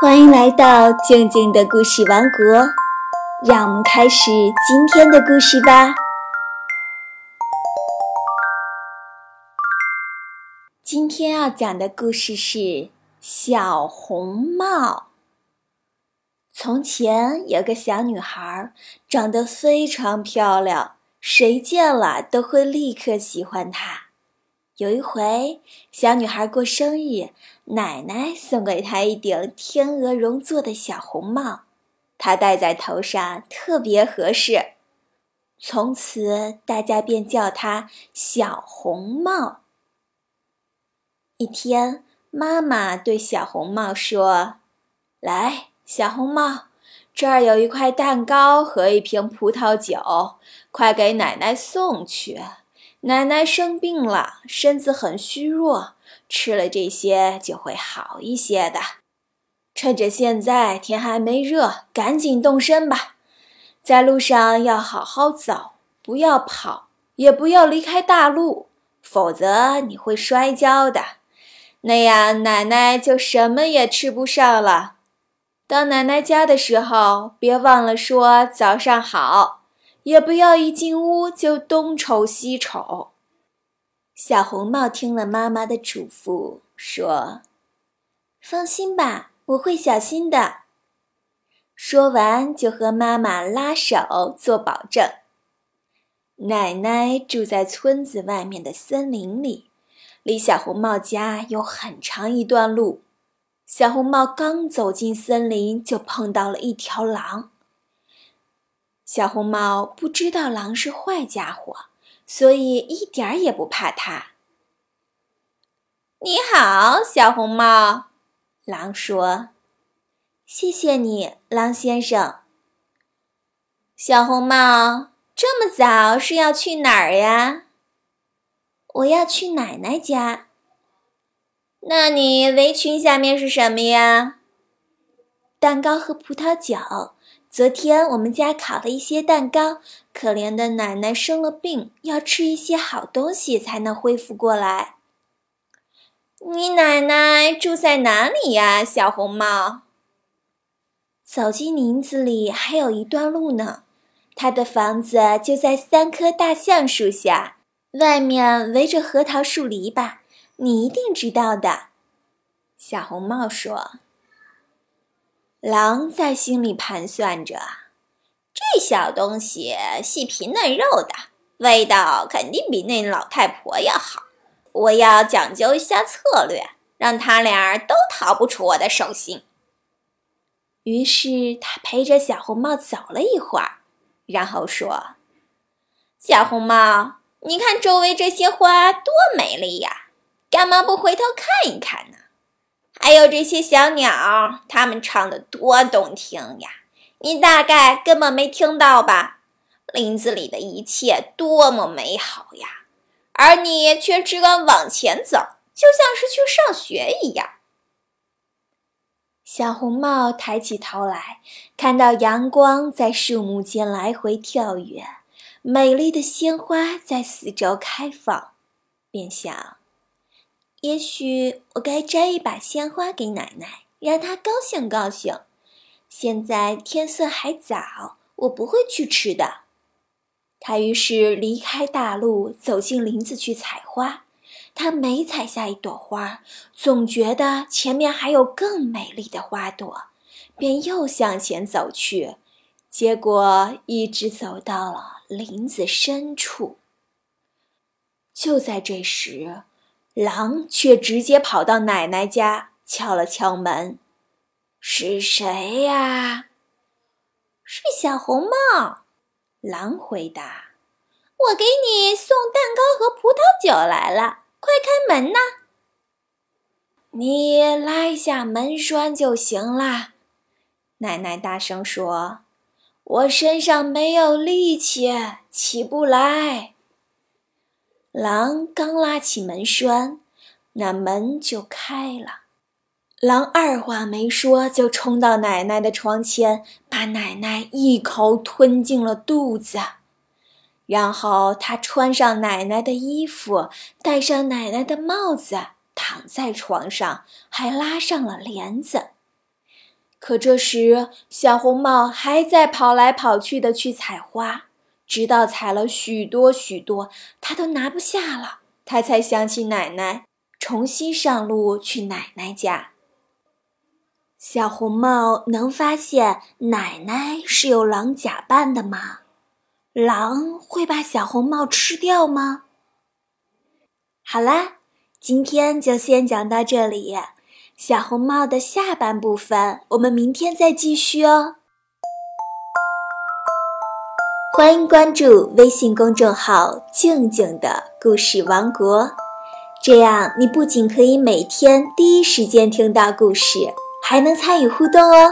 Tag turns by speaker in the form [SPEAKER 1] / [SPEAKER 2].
[SPEAKER 1] 欢迎来到静静的故事王国，让我们开始今天的故事吧。今天要讲的故事是《小红帽》。从前有个小女孩，长得非常漂亮，谁见了都会立刻喜欢她。有一回，小女孩过生日，奶奶送给她一顶天鹅绒做的小红帽，她戴在头上特别合适。从此，大家便叫她小红帽。一天，妈妈对小红帽说：“来，小红帽，这儿有一块蛋糕和一瓶葡萄酒，快给奶奶送去。”奶奶生病了，身子很虚弱，吃了这些就会好一些的。趁着现在天还没热，赶紧动身吧。在路上要好好走，不要跑，也不要离开大路，否则你会摔跤的。那样奶奶就什么也吃不上了。到奶奶家的时候，别忘了说早上好。也不要一进屋就东瞅西瞅。小红帽听了妈妈的嘱咐，说：“放心吧，我会小心的。”说完，就和妈妈拉手做保证。奶奶住在村子外面的森林里，离小红帽家有很长一段路。小红帽刚走进森林，就碰到了一条狼。小红帽不知道狼是坏家伙，所以一点儿也不怕它。你好，小红帽，狼说：“谢谢你，狼先生。”小红帽，这么早是要去哪儿呀？我要去奶奶家。那你围裙下面是什么呀？蛋糕和葡萄酒。昨天我们家烤了一些蛋糕，可怜的奶奶生了病，要吃一些好东西才能恢复过来。你奶奶住在哪里呀，小红帽？走进林子里还有一段路呢，她的房子就在三棵大橡树下，外面围着核桃树篱笆，你一定知道的。小红帽说。狼在心里盘算着：“这小东西细皮嫩肉的，味道肯定比那老太婆要好。我要讲究一下策略，让他俩都逃不出我的手心。”于是他陪着小红帽走了一会儿，然后说：“小红帽，你看周围这些花多美丽呀，干嘛不回头看一看呢？”还有这些小鸟，它们唱的多动听呀！你大概根本没听到吧？林子里的一切多么美好呀，而你却只管往前走，就像是去上学一样。小红帽抬起头来，看到阳光在树木间来回跳跃，美丽的鲜花在四周开放，便想。也许我该摘一把鲜花给奶奶，让她高兴高兴。现在天色还早，我不会去吃的。他于是离开大路，走进林子去采花。他每采下一朵花，总觉得前面还有更美丽的花朵，便又向前走去。结果一直走到了林子深处。就在这时。狼却直接跑到奶奶家，敲了敲门：“是谁呀？”“是小红帽。”狼回答。“我给你送蛋糕和葡萄酒来了，快开门呐！”“你拉一下门栓就行了。”奶奶大声说，“我身上没有力气，起不来。”狼刚拉起门栓，那门就开了。狼二话没说，就冲到奶奶的床前，把奶奶一口吞进了肚子。然后他穿上奶奶的衣服，戴上奶奶的帽子，躺在床上，还拉上了帘子。可这时，小红帽还在跑来跑去的去采花，直到采了许多许多，他都拿不下了，他才想起奶奶，重新上路去奶奶家。小红帽能发现奶奶是有狼假扮的吗？狼会把小红帽吃掉吗？好啦，今天就先讲到这里。小红帽的下半部分，我们明天再继续哦。欢迎关注微信公众号“静静的故事王国”，这样你不仅可以每天第一时间听到故事，还能参与互动哦。